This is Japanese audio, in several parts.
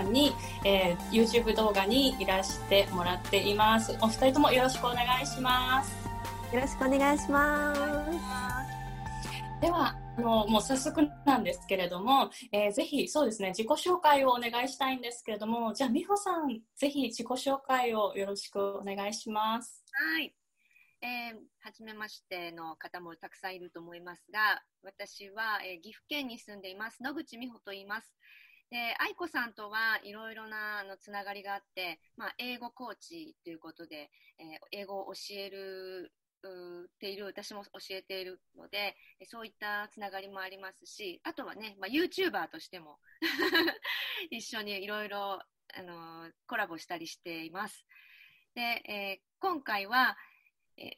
んに、えー、YouTube 動画にいらしてもらっています。お二人ともよろしくお願いします。よろしくお願いします。では、あのもう早速なんですけれども、えー、ぜひそうですね自己紹介をお願いしたいんですけれどもじゃあ美穂さんぜひ自己紹介をよろしくお願いしますはい、えー、初めましての方もたくさんいると思いますが私は、えー、岐阜県に住んでいます野口美穂と言いますで愛子さんとはいろいろなあのつながりがあって、まあ、英語コーチということで、えー、英語を教えるている私も教えているのでそういったつながりもありますしあとはね、まあ、YouTuber としても 一緒にいろいろあのコラボしたりしています。で、えー、今回は、えー、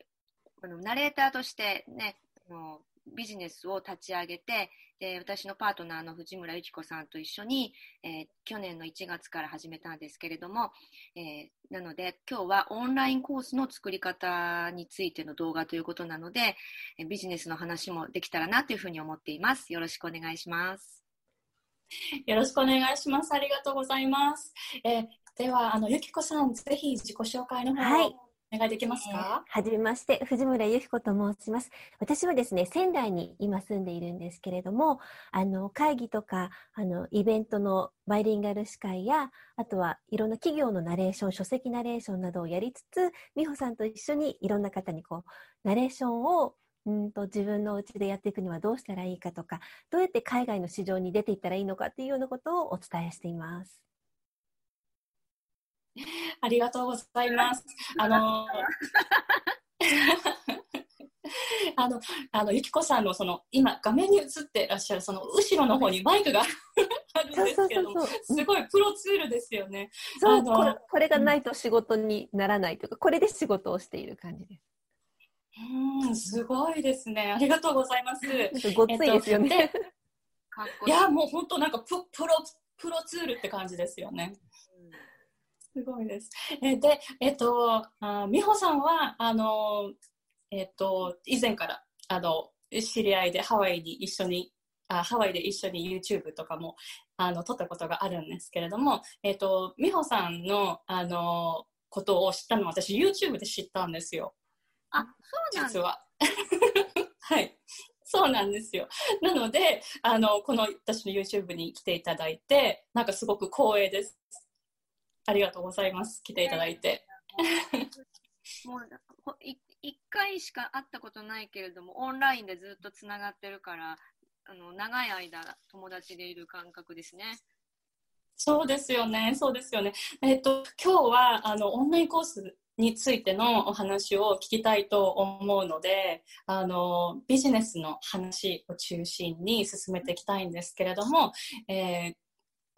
このナレーターとしてねあのビジネスを立ち上げてで私のパートナーの藤村由紀子さんと一緒に、えー、去年の1月から始めたんですけれども、えー、なので今日はオンラインコースの作り方についての動画ということなので、えビジネスの話もできたらなというふうに思っています。よろしくお願いします。よろしくお願いします。ありがとうございます。えー、では、あの、ゆきこさん、ぜひ自己紹介の方を、はいお願いできますか、はじめまして、藤村由紀子と申します。私はですね、仙台に今住んでいるんですけれども、あの、会議とか、あの、イベントのバイリンガル司会や、あとはいろんな企業のナレーション、書籍ナレーションなどをやりつつ、美穂さんと一緒にいろんな方にこう、ナレーションをうんと自分のうちでやっていくにはどうしたらいいかとか、どうやって海外の市場に出ていったらいいのかっていうようなことをお伝えしています。ありがとうございます。あの あの、あの、ゆきこさんのその、今、画面に映ってらっしゃる、その、後ろの方にマイクがあるんですけども、すごいプロツールですよね。そうこれ、これがないと仕事にならないというか、これで仕事をしている感じです。うん、すごいですね。ありがとうございます。ごっついですよね。えっと、いや、もう本当なんかププロ、プロツールって感じですよね。すごいです。えで、えっと、あ美穂さんは、あの、えっと、以前から、あの、知り合いでハワイに一緒に、あハワイで一緒に YouTube とかも、あの、撮ったことがあるんですけれども、えっと、美穂さんの、あの、ことを知ったのは私 YouTube で知ったんですよ。あ、そうなん実は。はい。そうなんですよ。なので、あの、この私の YouTube に来ていただいて、なんかすごく光栄です。ありがとうございます。来ていただいて。もう一回しか会ったことないけれども、オンラインでずっとつながってるから、あの長い間友達でいる感覚ですね。そうですよね、そうですよね。えっと、今日はあのオンラインコースについてのお話を聞きたいと思うので、あのビジネスの話を中心に進めていきたいんですけれども、えー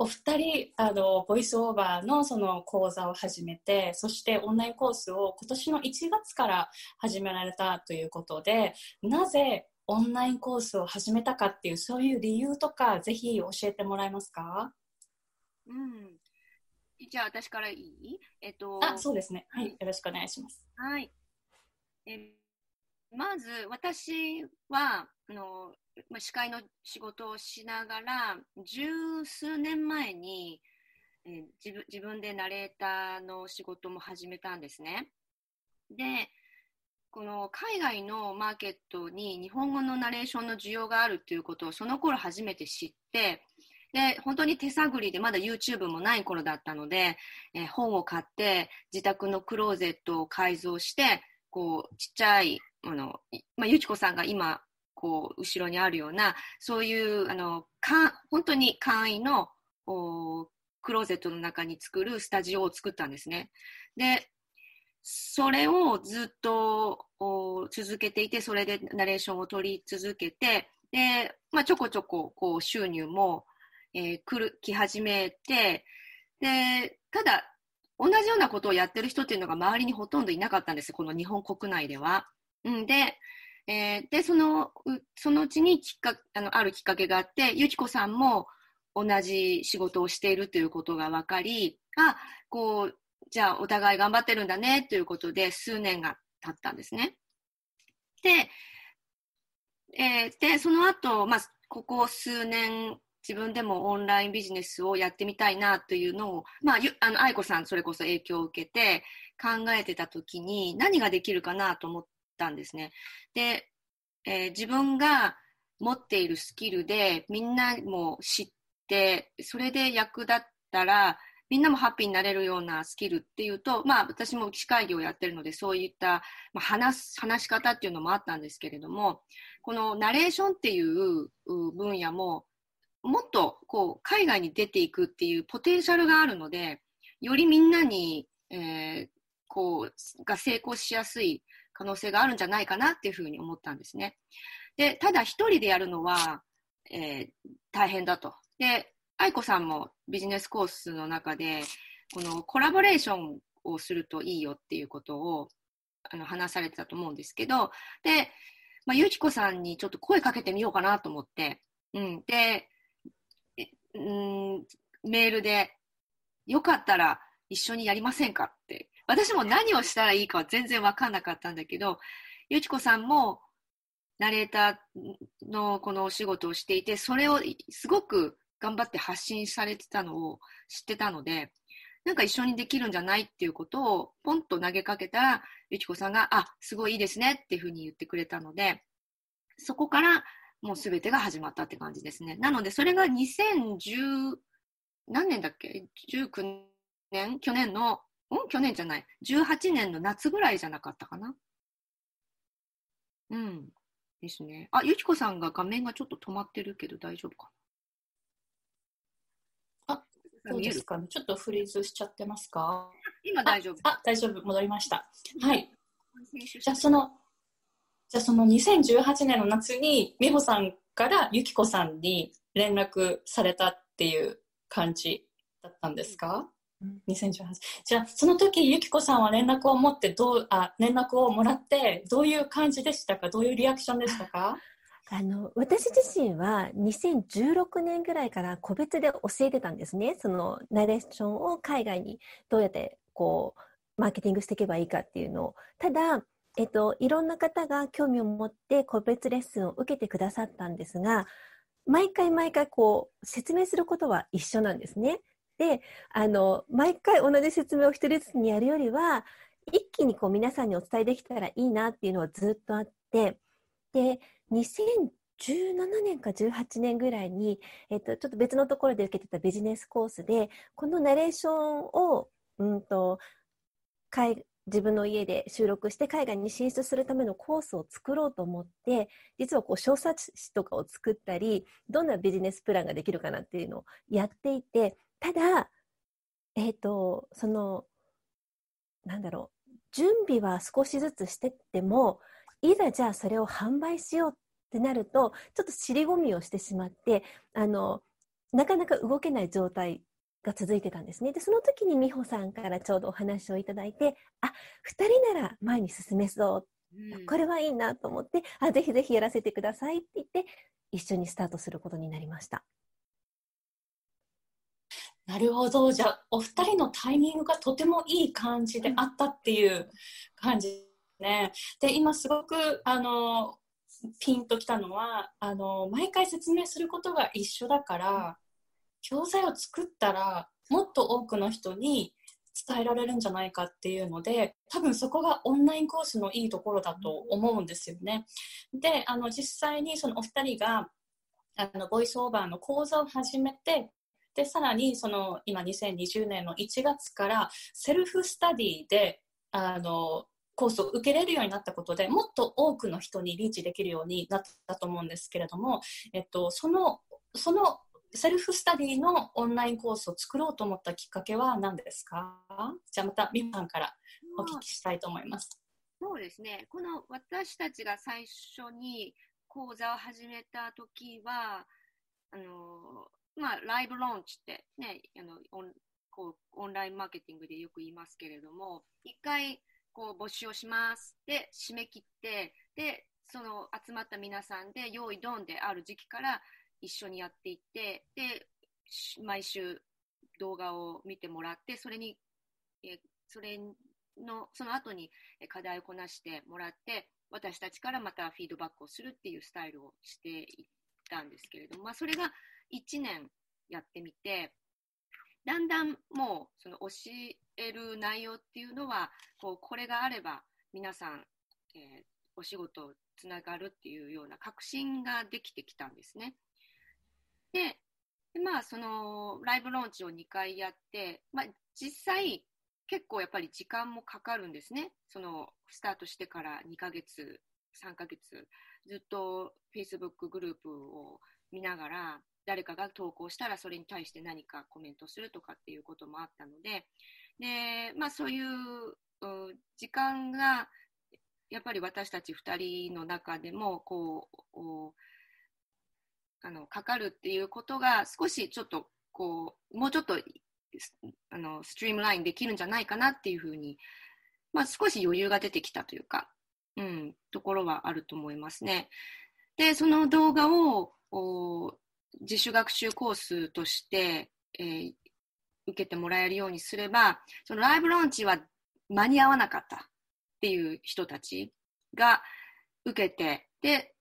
お二人あのボイスオーバーのその講座を始めてそしてオンラインコースを今年の1月から始められたということでなぜオンラインコースを始めたかっていうそういう理由とかぜひ教えてもらえますか？うん。じゃあ私からいい？えっとあそうですね。はい。よろしくお願いします。はい。えまず私はあのまあ司会の仕事をしながら十数年前に、えー、自分自分でナレーターの仕事も始めたんですね。でこの海外のマーケットに日本語のナレーションの需要があるということをその頃初めて知ってで本当に手探りでまだ YouTube もない頃だったので、えー、本を買って自宅のクローゼットを改造してこうちっちゃいあの、まあ、ゆちこさんが今こう後ろにあるようなそういうあのか本当に簡易のおクローゼットの中に作るスタジオを作ったんですね。でそれをずっとお続けていてそれでナレーションを取り続けてで、まあ、ちょこちょここう収入も、えー、来る来始めてでただ同じようなことをやってる人っていうのが周りにほとんどいなかったんですこの日本国内では。うん、でえー、でそのそのうちにきっかあのあるきっかけがあってゆきこさんも同じ仕事をしているということが分かりあこうじゃあお互い頑張ってるんだねということで数年が経ったんですね。で,、えー、でその後、まあここ数年自分でもオンラインビジネスをやってみたいなというのを、まあ、あの愛子さんそれこそ影響を受けて考えてた時に何ができるかなと思ったんですね。で、えー、自分が持っているスキルでみんなも知ってそれで役立ったらみんなもハッピーになれるようなスキルっていうと、まあ、私も機会議をやってるのでそういった、まあ、話す話し方っていうのもあったんですけれどもこのナレーションっていう分野ももっとこう海外に出ていくっていうポテンシャルがあるのでよりみんなに、えー、こうが成功しやすい可能性があるんじゃないかなっていうふうに思ったんですね。でただ一人でやるのは、えー、大変だと。で愛子さんもビジネスコースの中でこのコラボレーションをするといいよっていうことをあの話されてたと思うんですけどで、まあ、ゆきこさんにちょっと声かけてみようかなと思って、うん、でうんメールで、よかったら一緒にやりませんかって。私も何をしたらいいかは全然わかんなかったんだけど、ゆちこさんもナレーターのこのお仕事をしていて、それをすごく頑張って発信されてたのを知ってたので、なんか一緒にできるんじゃないっていうことをポンと投げかけたら、ゆちこさんが、あ、すごいいいですねっていうふうに言ってくれたので、そこからもうすべてが始まったって感じですね。なので、それが2010、何年だっけ ?19 年？去年の、ん去年じゃない。18年の夏ぐらいじゃなかったかな。うん。ですね。あ、ゆきこさんが画面がちょっと止まってるけど大丈夫かなあ、どうですかね。ちょっとフリーズしちゃってますか？今大丈夫あ。あ、大丈夫。戻りました。はい。じゃあ、その、じゃあその2018年の夏に美穂さんからゆきこさんに連絡されたっていう感じだったんですか、うん、2018じゃあその時ゆきこさんは連絡を持ってどうあ連絡をもらってどういう感じでしたか？どういうリアクションでしたか？あの私自身は2016年ぐらいから個別で教えてたんですね。そのナレーションを海外にどうやってこうマーケティングしていけばいいかっていうのを。ただえっと、いろんな方が興味を持って個別レッスンを受けてくださったんですが、毎回毎回こう説明することは一緒なんですね。で、あの、毎回同じ説明を一人ずつにやるよりは、一気にこう皆さんにお伝えできたらいいなっていうのはずっとあって、で、2017年か18年ぐらいに、えっと、ちょっと別のところで受けてたビジネスコースで、このナレーションを、うんと、自分の家で収録して海外に進出するためのコースを作ろうと思って実はこう小冊子とかを作ったりどんなビジネスプランができるかなっていうのをやっていてただえっ、ー、とそのなんだろう準備は少しずつしてってもいざじゃあそれを販売しようってなるとちょっと尻込みをしてしまってあのなかなか動けない状態が続いてたんですね。で、その時に美穂さんからちょうどお話をいただいて、あ、二人なら前に進めそう。うん、これはいいなと思って、あ、ぜひぜひやらせてくださいって言って、一緒にスタートすることになりました。なるほど。じゃあ、お二人のタイミングがとてもいい感じであったっていう感じね。で、今すごく、あの、ピンときたのは、あの、毎回説明することが一緒だから、教材を作ったらもっと多くの人に伝えられるんじゃないかっていうので多分そこがオンラインコースのいいところだと思うんですよね。であの実際にそのお二人があのボイスオーバーの講座を始めてでさらにその今2020年の1月からセルフスタディであのコースを受けれるようになったことでもっと多くの人にリーチできるようになったと思うんですけれども、えっと、そのそのセルフスタディのオンラインコースを作ろうと思ったきっかけは何ですか？じゃあまたミさんからお聞きしたいと思います。そうですね。この私たちが最初に講座を始めた時は、あのまあ、ライブローンチってね、あのオンこうオンラインマーケティングでよく言いますけれども、一回こう募集をします。で、締め切って、で、その集まった皆さんで用意ドンである時期から一緒にやっていってで毎週動画を見てもらってそれに、えそれのその後に課題をこなしてもらって私たちからまたフィードバックをするっていうスタイルをしていったんですけれども、まあ、それが1年やってみて、だんだんもうその教える内容っていうのは、こうこれがあれば皆さん、えー、お仕事つながるっていうような確信ができてきたんですね。で、でまあそのライブローンチを2回やって、まあ、実際結構やっぱり時間もかかるんですね。そのスタートしてから2ヶ月、3ヶ月、ずっと Facebook グループを見ながら、誰かが投稿したらそれに対して何かコメントするとかっていうこともあったので、で、まあそういう時間がやっぱり私たち2人の中でもこうあのかかるっていうことが少しちょっとこうもうちょっとあのストリームラインできるんじゃないかなっていうふうに、まあ、少し余裕が出てきたというか、うん、ところはあると思いますね。でその動画を自主学習コースとして、えー、受けてもらえるようにすればそのライブローンチは間に合わなかったっていう人たちが受けてで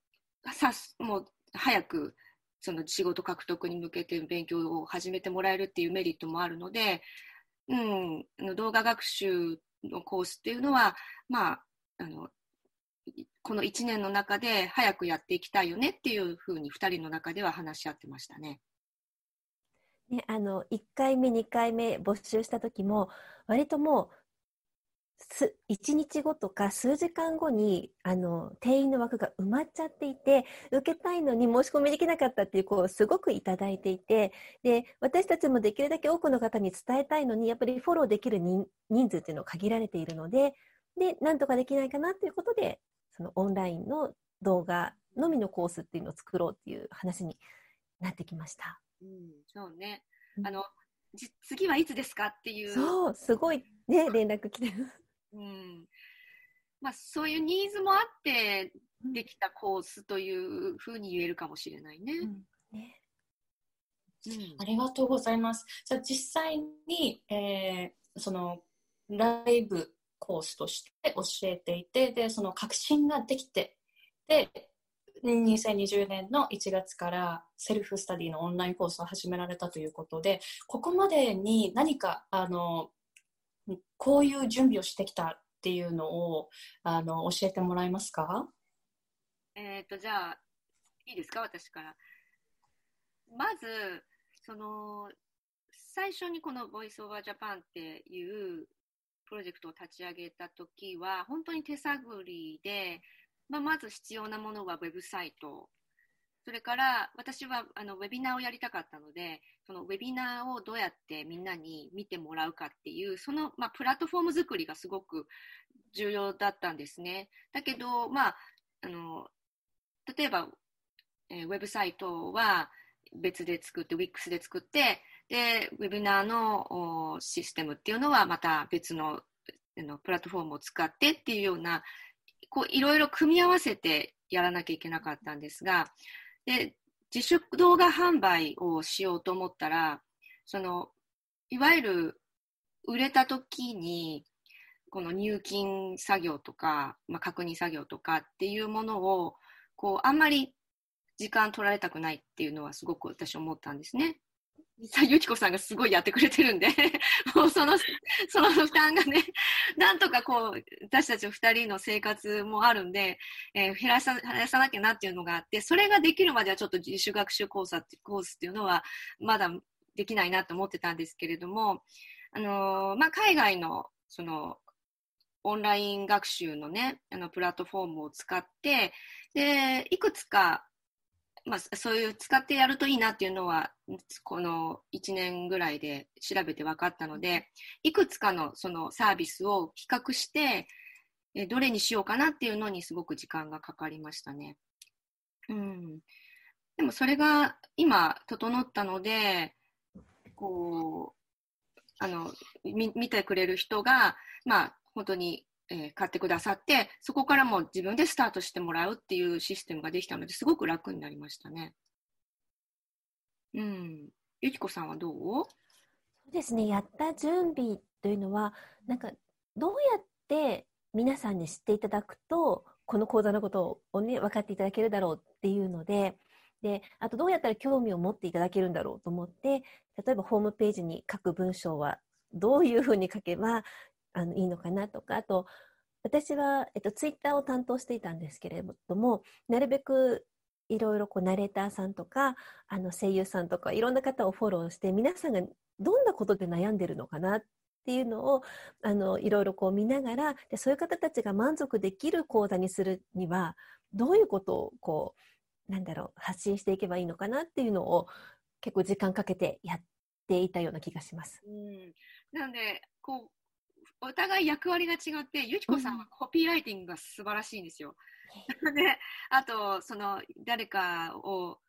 さもう早くその仕事獲得に向けて勉強を始めてもらえるっていうメリットもあるので、うん、動画学習のコースっていうのは、まあ、あのこの1年の中で早くやっていきたいよねっていうふうに2人の中では話し合ってましたね。ね、あの1回目、2回目募集した時も割ともうす1日後とか数時間後にあの定員の枠が埋まっちゃっていて受けたいのに申し込みできなかったっていう子をすごくいただいていてで私たちもできるだけ多くの方に伝えたいのにやっぱりフォローできる人数っていうのは限られているのででなんとかできないかなっていうことでそのオンラインの動画のみのコースっていうのを作ろうっていう話になってきました。うん、そうね。あの次はいつですかっていう。そうすごいね連絡来てる。うん。まあ、そういうニーズもあってできたコースというふうに言えるかもしれないね。うん。ね。うん、ありがとうございます。じゃあ実際に、えー、そのライブコースとして教えていてでその確信ができてで2020年の1月からセルフスタディのオンラインコースを始められたということでここまでに何かあのこういう準備をしてきたっていうのをあの教えてもらえますか？えっ、とじゃあいいですか？私から。まずその最初にこのボイスオーバージャパンっていうプロジェクトを立ち上げた時は本当に手探りで、まあ、まず必要なものはウェブサイトそれから私はあのウェビナーをやりたかったのでそのウェビナーをどうやってみんなに見てもらうかっていうその、まあ、プラットフォーム作りがすごく重要だったんですね。だけど、まあ、あの例えば、えー、ウェブサイトは別で作って WIX で作ってでウェビナーのシステムっていうのはまた別ののプラットフォームを使ってっていうようなこういろいろ組み合わせてやらなきゃいけなかったんですがで自主動画販売をしようと思ったらそのいわゆる売れた時にこの入金作業とか、まあ、確認作業とかっていうものをこうあんまり時間取られたくないっていうのはすごく私思ったんですね。実はゆきこさんがすごいやってくれてるんで もうその、その負担がね、なんとかこう、私たち二人の生活もあるんで、えー、減らさ、減らさなきゃなっていうのがあって、それができるまではちょっと自主学習コースってコースっていうのは、まだできないなと思ってたんですけれども、あのー、まあ、海外の、その、オンライン学習のね、あの、プラットフォームを使って、で、いくつかまあ、そういう使ってやるといいなっていうのはこの1年ぐらいで調べて分かったのでいくつかのそのサービスを比較してどれにしようかなっていうのにすごく時間がかかりましたね。うん、でもそれが今整ったのでこうあの見てくれる人が、まあ、本当にえー、買ってくださって、そこからも自分でスタートしてもらうっていうシステムができたので、すごく楽になりましたね。うん。ゆきこさんはどう？そうですね。やった準備というのは、なんか、どうやって皆さんに知っていただくと、この講座のことをね、分かっていただけるだろうっていうので、で、あとどうやったら興味を持っていただけるんだろうと思って、例えばホームページに書く文章はどういうふうに書けばあのいいのかなとか、あと、私は、えっと、ツイッターを担当していたんですけれども、なるべくいろいろこうナレーターさんとか、あの声優さんとか、いろんな方をフォローして、皆さんがどんなことで悩んでるのかなっていうのを、あの、いろいろこう見ながら、でそういう方たちが満足できる講座にするには、どういうことをこう、なんだろう、発信していけばいいのかなっていうのを結構時間かけてやっていたような気がします。うん、なんで、こう、お互い役割が違って、ゆきこさんはコピーライティングが素晴らしいんですよ。で、あと、その、誰かを、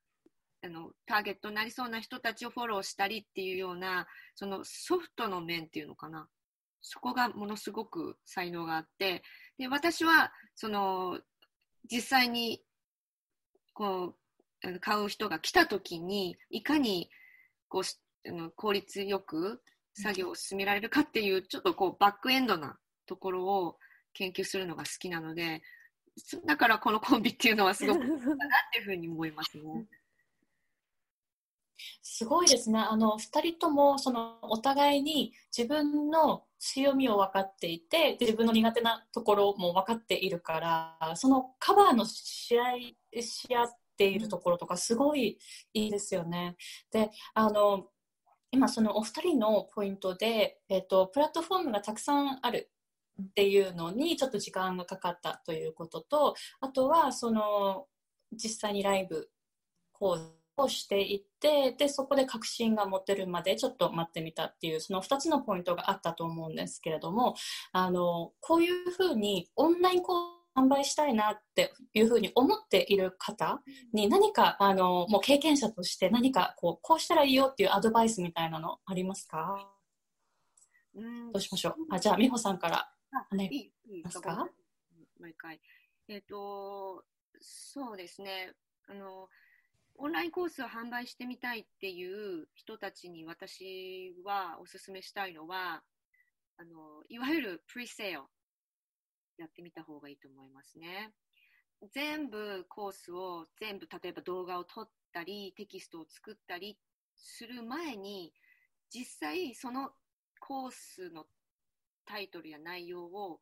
あの、ターゲットになりそうな人たちをフォローしたりっていうような、そのソフトの面っていうのかな。そこがものすごく才能があって、で、私は、その、実際に、こう、買う人が来た時に、いかに、こう、あの効率よく作業を進められるかっていう、ちょっとこう、バックエンドなところを研究するのが好きなので、だからこのコンビっていうのはすごく いいかなっていうふうに思いますね。すごいですね。あの、二人とも、その、お互いに自分の強みを分かっていて、自分の苦手なところも分かっているから、そのカバーの試合、し合っているところとか、すごいいいですよね。で、あの、今そのお二人のポイントで、えっ、と、プラットフォームがたくさんあるっていうのにちょっと時間がかかったということとあとはその実際にライブ講座をしていってでそこで確信が持てるまでちょっと待ってみたっていうその2つのポイントがあったと思うんですけれどもあのこういうふうにオンライン講座販売したいなっていうふうに思っている方に何かあのもう経験者として何かこうこうしたらいいよっていうアドバイスみたいなのありますか？どうしましょう？あじゃあ美穂さんからお願いますか？毎回。えっ、ー、と、そうですね。あの、オンラインコースを販売してみたいっていう人たちに私はお勧めしたいのは、あの、いわゆるプリセールやってみた方がいいと思いますね。全部コースを全部例えば動画を撮ったりテキストを作ったりする前に実際そのコースのタイトルや内容を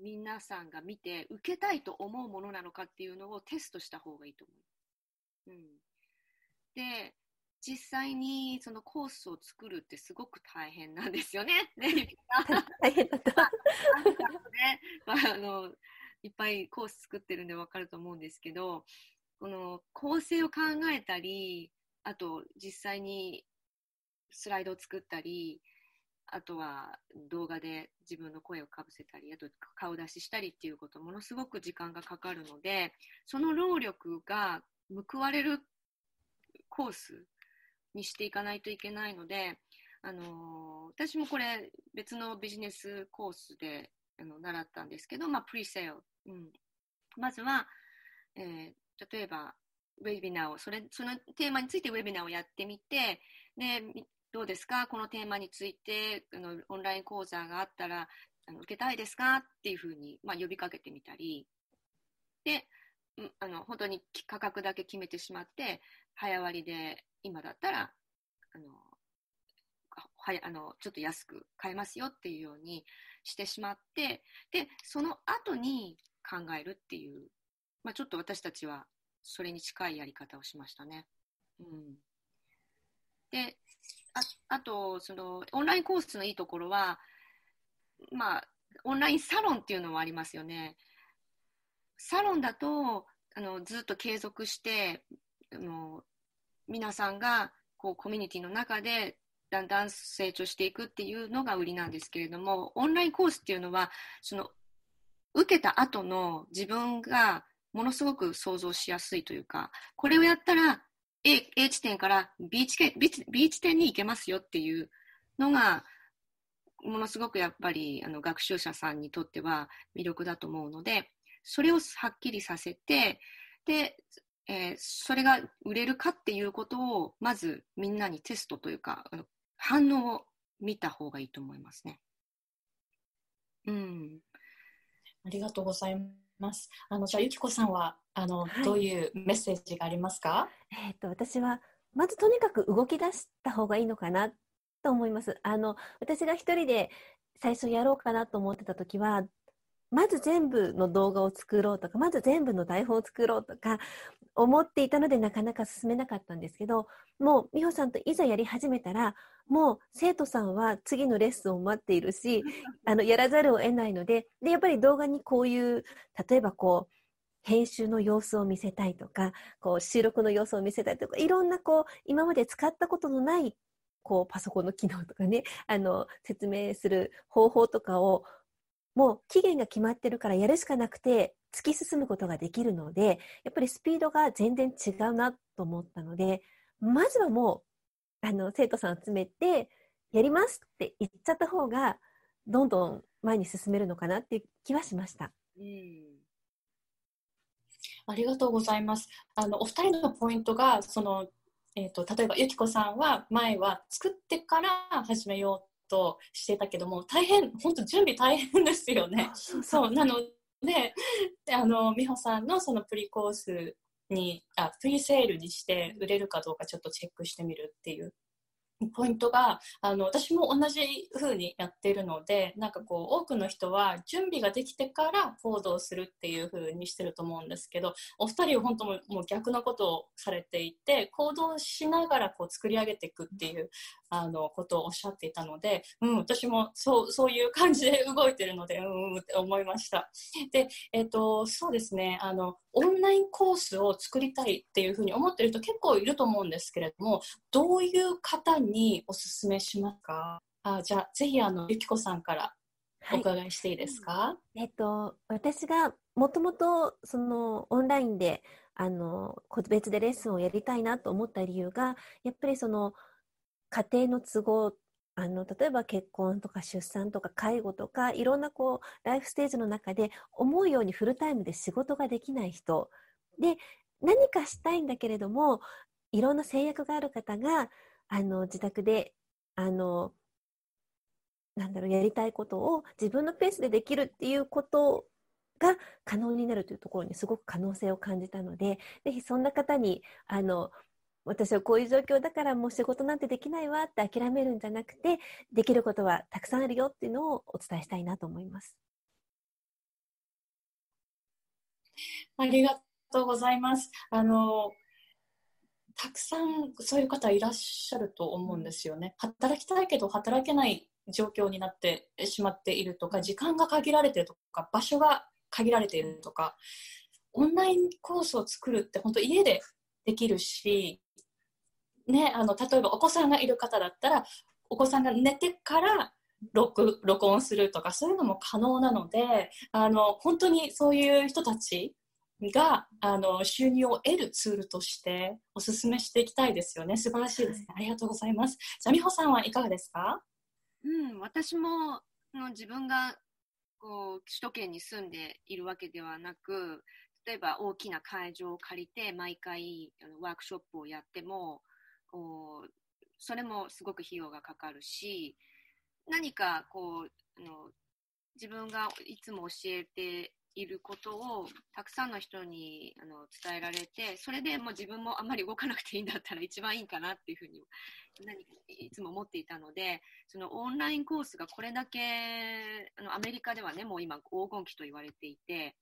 皆さんが見て受けたいと思うものなのかっていうのをテストした方がいいと思う。うん、で実際にそのコースを作るってすごく大変なんですよね。ね大変だった。ね、まあ、あのいっぱいコース作ってるんで分かると思うんですけどこの構成を考えたりあと実際にスライドを作ったりあとは動画で自分の声をかぶせたり、あと顔出ししたりっていうこと、ものすごく時間がかかるので、その労力が報われるコースにしていかないといけないので、あの私もこれ別のビジネスコースであの習ったんですけど、まあ、プリセール、うん、まずは、えー、例えばウェビナーをそれそのテーマについてウェビナーをやってみてでどうですか？このテーマについてあのオンライン講座があったらあの受けたいですか？っていうふうに、まあ、呼びかけてみたり。であの本当に価格だけ決めてしまって早割で今だったらあのはやあのちょっと安く買えますよっていうようにしてしまってでその後に考えるっていう、まあ、ちょっと私たちはそれに近いやり方をしましたね。うん、でああとそのオンラインコースのいいところは、まあ、オンラインサロンっていうのもありますよね。サロンだとあのずっと継続してあの皆さんがこうコミュニティの中でだんだん成長していくっていうのが売りなんですけれどもオンラインコースっていうのはその受けた後の自分がものすごく想像しやすいというかこれをやったら A, A 地点から B 地点 B 地点に行けますよっていうのが、ものすごくやっぱりあの学習者さんにとっては魅力だと思うので、それをはっきりさせて、で、えー、それが売れるかっていうことを、まずみんなにテストというか、反応を見た方がいいと思いますね。うん。ありがとうございます。あの、じゃあ、ゆきこさんはあの、はい、どういうメッセージがありますか？えっ、と、私は、まずとにかく動き出した方がいいのかなと思います。あの、私が一人で最初やろうかなと思ってた時は、まず全部の動画を作ろうとか、まず全部の台本を作ろうとか、思っていたのでなかなか進めなかったんですけど、もう美穂さんといざやり始めたら、もう生徒さんは次のレッスンを待っているし、あの、やらざるを得ないので、で、やっぱり動画にこういう、例えばこう、編集の様子を見せたいとか、こう収録の様子を見せたいとか、いろんなこう、今まで使ったことのない、こう、パソコンの機能とかね、あの、説明する方法とかを、もう期限が決まってるからやるしかなくて、突き進むことができるので、やっぱりスピードが全然違うなと思ったので、まずはもう、あの、生徒さん集めて、やりますって言っちゃった方が、どんどん前に進めるのかなっていう気はしました。うんありがとうございます。あのお二人のポイントがその、えーと、例えばゆきこさんは前は作ってから始めようとしていたけども大変本当準備大変ですよね。そうなのであの美穂さんのそのプリコースにあプリセールにして売れるかどうかちょっとチェックしてみるっていうポイントがあの私も同じ風にやってるのでなんかこう多くの人は準備ができてから行動するっていう風にしてると思うんですけどお二人は本当もう逆なことをされていて行動しながらこう作り上げていくっていうあのことをおっしゃっていたので、うん、私もそうそういう感じで動いてるのでうんって思いました。で、え、ー、とそうですねあのオンラインコースを作りたいっていうふうに思ってる人結構いると思うんですけれどもどういう方ににおすすめしますか？あじゃあぜひあのゆきこさんからお伺いしていいですか、はい、えっと、私がもともとそのオンラインであの別でレッスンをやりたいなと思った理由がやっぱりその家庭の都合あの例えば結婚とか出産とか介護とかいろんなこうライフステージの中で思うようにフルタイムで仕事ができない人。で何かしたいんだけれどもいろんな制約がある方があの自宅であのなんだろうやりたいことを自分のペースでできるっていうことが可能になるというところにすごく可能性を感じたのでぜひそんな方にあの私はこういう状況だからもう仕事なんてできないわって諦めるんじゃなくて、できることはたくさんあるよっていうのをお伝えしたいなと思います。ありがとうございます。あの、たくさんそういう方いらっしゃると思うんですよね。働きたいけど働けない状況になってしまっているとか、時間が限られてるとか、場所が限られているとか、オンラインコースを作るって本当家でできるし、ね、あの例えばお子さんがいる方だったらお子さんが寝てから録録音するとかそういうのも可能なのであの本当にそういう人たちがあの収入を得るツールとしてお勧めしていきたいですよね。素晴らしいですね、ありがとうございます。じゃあ美穂さんはいかがですか？うん私もの自分がこう首都圏に住んでいるわけではなく例えば大きな会場を借りて毎回あのワークショップをやってもそれもすごく費用がかかるし何かこうあの自分がいつも教えていることをたくさんの人にあの伝えられてそれでもう自分もあんまり動かなくていいんだったら一番いいかなっていうふうに何いつも思っていたのでそのオンラインコースがこれだけあのアメリカではねもう今黄金期と言われていて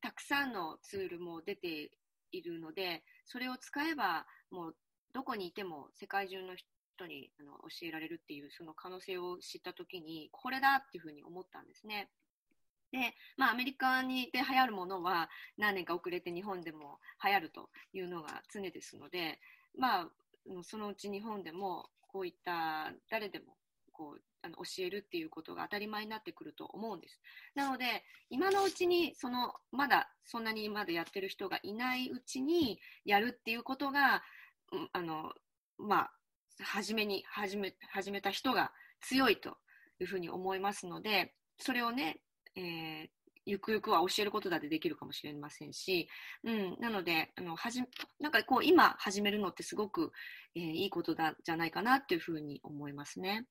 たくさんのツールも出ているのでそれを使えばもうどこにいても世界中の人にあの教えられるっていうその可能性を知った時にこれだっていうふうに思ったんですね。で、まあ、アメリカにで流行るものは何年か遅れて日本でも流行るというのが常ですので、まあ、そのうち日本でもこういった誰でもこうあの教えるっていうことが当たり前になってくると思うんです。なので今のうちにそのまだそんなにまだやってる人がいないうちにやるっていうことがあの、まあ、初めに始め始めた人が強いというふうに思いますので、それをね、えー、ゆくゆくは教えることだってできるかもしれませんし、うん、なので、あのはじなんかこう今始めるのってすごく、えー、いいことだじゃないかなっていうふうに思いますね。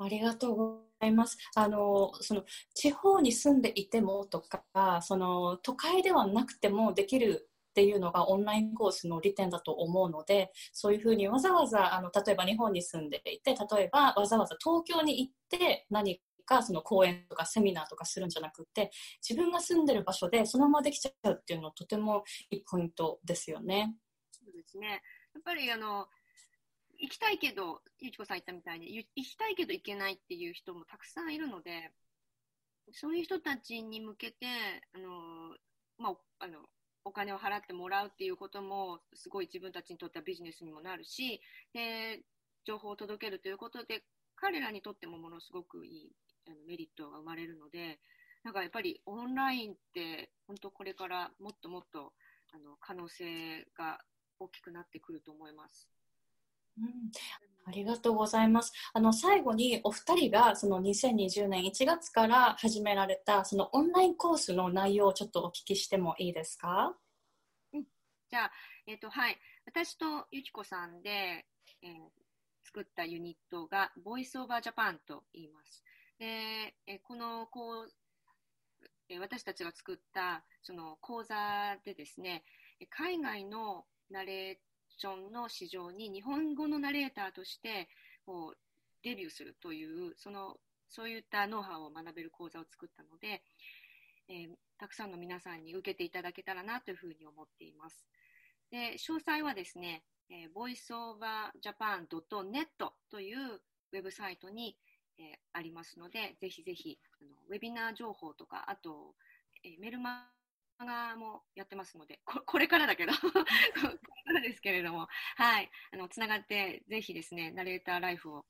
ありがとうございます。あのその地方に住んでいてもとかその都会ではなくてもできるっていうのがオンラインコースの利点だと思うのでそういうふうにわざわざあの例えば日本に住んでいて例えばわざわざ東京に行って何かその講演とかセミナーとかするんじゃなくて自分が住んでる場所でそのままできちゃうっていうのはとてもいいポイントですよね。そうですねやっぱりあの行きたいけど、ゆきこさん言ったみたいに、行きたいけど行けないっていう人もたくさんいるので、そういう人たちに向けて、あのまあ、あのお金を払ってもらうっていうことも、すごい自分たちにとってはビジネスにもなるし、で情報を届けるということで、彼らにとってもものすごくいいあのメリットが生まれるので、なんかやっぱりオンラインって、本当これからもっともっとあの可能性が大きくなってくると思います。うん、ありがとうございます。あの最後にお二人がその2020年1月から始められたそのオンラインコースの内容をちょっとお聞きしてもいいですか？うん、じゃあえっ、ー、とはい、私とゆきこさんで、えー、作ったユニットがボイスオーバージャパンと言います。で、えこのこう私たちが作ったその講座でですね、海外のナレーションの市場に日本語のナレーターとしてこうデビューするというそのそういったノウハウを学べる講座を作ったので、えー、たくさんの皆さんに受けていただけたらなというふうに思っています。で詳細はですね、えー、voiceoverjapan.net というウェブサイトに、えー、ありますので、ぜひぜひあのウェビナー情報とか、あと、えー、メルマガもやってますので、ここれからだけど これからですけれども、はい、あのつながってぜひですね、ナレーターライフを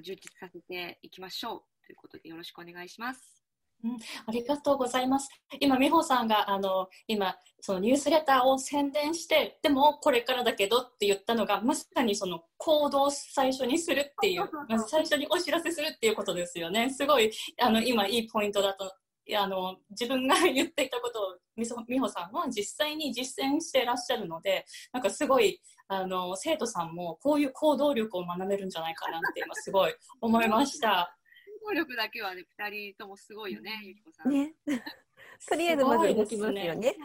充実させていきましょうということでよろしくお願いします。うん、ありがとうございます。今、美穂さんがあの今そのニュースレターを宣伝して、でもこれからだけどって言ったのが、まさにその行動を最初にするっていう、まず最初にお知らせするっていうことですよね。すごいあの今いいポイントだとあの自分が言っていたことを美穂さんは実際に実践していらっしゃるのでなんかすごいあの生徒さんもこういう行動力を学べるんじゃないかなって今すごい思いました。行動力だけはね2人ともすごいよね、ゆきこさん。ね、とりあえずまず動きますよね。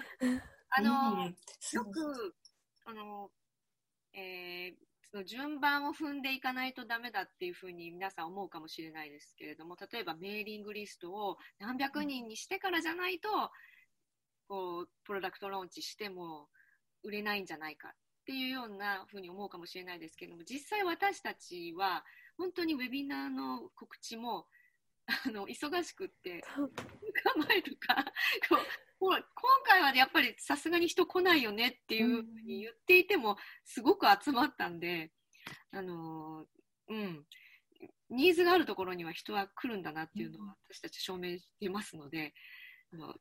あの、うん、よくあの、えーその順番を踏んでいかないとダメだっていうふうに皆さん思うかもしれないですけれども例えばメーリングリストを何百人にしてからじゃないとこうプロダクトローンチしても売れないんじゃないかっていうようなふうに思うかもしれないですけれども実際私たちは本当にウェビナーの告知もあの忙しくって前とか今回はやっぱりさすがに人来ないよねっていうふうに言っていてもすごく集まったんで、あのうん、ニーズがあるところには人は来るんだなっていうのは私たち証明していますので、あの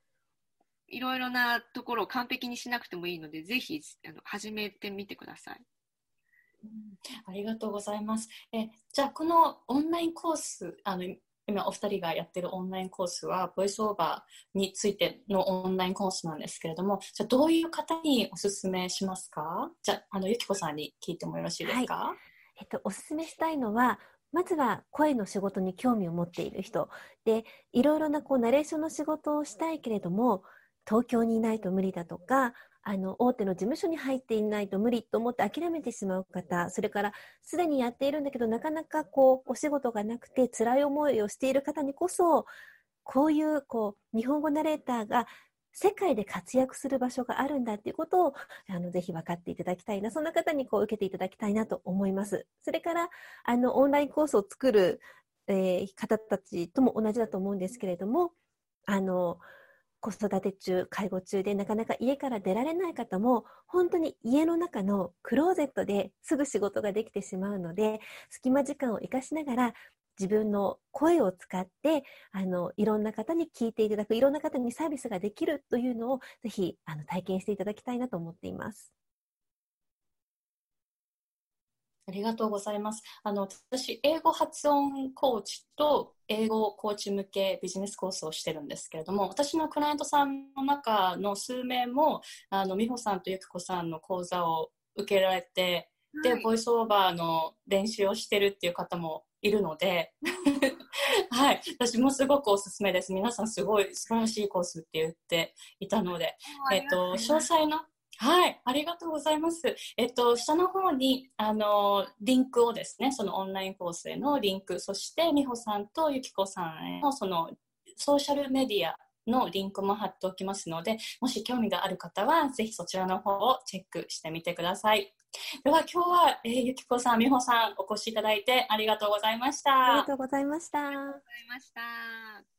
いろいろなところを完璧にしなくてもいいので、ぜひあの始めてみてください。ありがとうございます。えじゃあこのオンラインコースあの今お二人がやってるオンラインコースは、ボイスオーバーについてのオンラインコースなんですけれども、じゃあどういう方におすすめしますか？じゃあ、あの、ゆきこさんに聞いてもよろしいですか、はい、えっと、おすすめしたいのは、まずは声の仕事に興味を持っている人。でいろいろなこうナレーションの仕事をしたいけれども東京にいないと無理だとかあの大手の事務所に入っていないと無理と思って諦めてしまう方それからすでにやっているんだけどなかなかこうお仕事がなくて辛い思いをしている方にこそこういうこう日本語ナレーターが世界で活躍する場所があるんだっていうことをあのぜひ分かっていただきたいなそんな方にこう受けていただきたいなと思います。それからあのオンラインコースを作る、えー、方たちとも同じだと思うんですけれどもあの子育て中、介護中でなかなか家から出られない方も、本当に家の中のクローゼットですぐ仕事ができてしまうので、隙間時間を生かしながら、自分の声を使って、あの、いろんな方に聞いていただく、いろんな方にサービスができるというのを、ぜひ、あの、体験していただきたいなと思っています。ありがとうございます。あの私、英語発音コーチと英語コーチ向けビジネスコースをしてるんですけれども、私のクライアントさんの中の数名も、あの美穂さんとゆきこさんの講座を受けられて、で、ボイスオーバーの練習をしてるっていう方もいるので、はい、私もすごくおすすめです。皆さんすごい素晴らしいコースって言っていたので、えっと、詳細のはい、ありがとうございます。えっと、下の方に、あの、リンクをですね、そのオンラインコースへのリンク、そして、美穂さんとゆきこさんへの、その、ソーシャルメディアのリンクも貼っておきますので、もし興味がある方は、ぜひそちらの方をチェックしてみてください。では今日は、えー、ゆきこさん、みほさん、お越しいただいてありがとうございました。ありがとうございました。ありがとうございました。